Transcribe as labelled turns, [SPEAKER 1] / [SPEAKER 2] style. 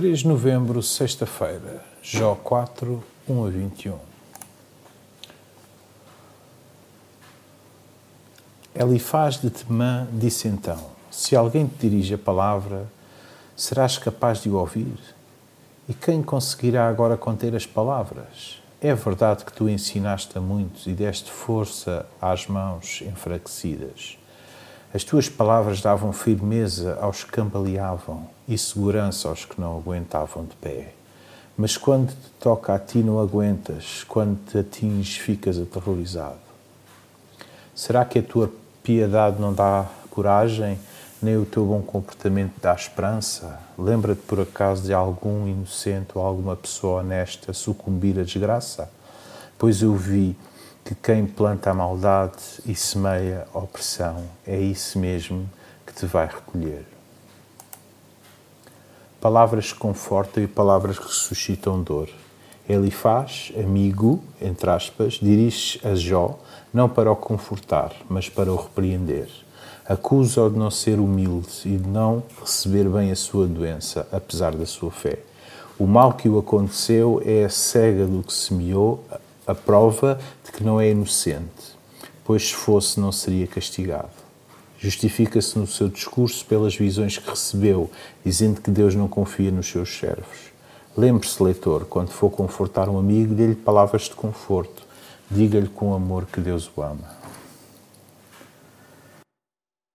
[SPEAKER 1] 3 de novembro, sexta-feira, Jó 4, 1 a 21. Elifaz de Temã disse então: Se alguém te dirige a palavra, serás capaz de o ouvir? E quem conseguirá agora conter as palavras? É verdade que tu ensinaste a muitos e deste força às mãos enfraquecidas. As tuas palavras davam firmeza aos que cambaleavam e segurança aos que não aguentavam de pé. Mas quando te toca a ti, não aguentas, quando te atinges, ficas aterrorizado. Será que a tua piedade não dá coragem, nem o teu bom comportamento dá esperança? Lembra-te por acaso de algum inocente ou alguma pessoa honesta sucumbir à desgraça? Pois eu vi que quem planta a maldade e semeia a opressão é isso mesmo que te vai recolher. Palavras que confortam e palavras que suscitam dor. Ele faz, amigo, entre aspas, dirige a Jó, não para o confortar, mas para o repreender. Acusa-o de não ser humilde e de não receber bem a sua doença, apesar da sua fé. O mal que o aconteceu é a cega do que semeou, a prova de que não é inocente, pois se fosse não seria castigado. Justifica-se no seu discurso pelas visões que recebeu, dizendo que Deus não confia nos seus servos. Lembre-se, leitor, quando for confortar um amigo, dê-lhe palavras de conforto. Diga-lhe com amor que Deus o ama.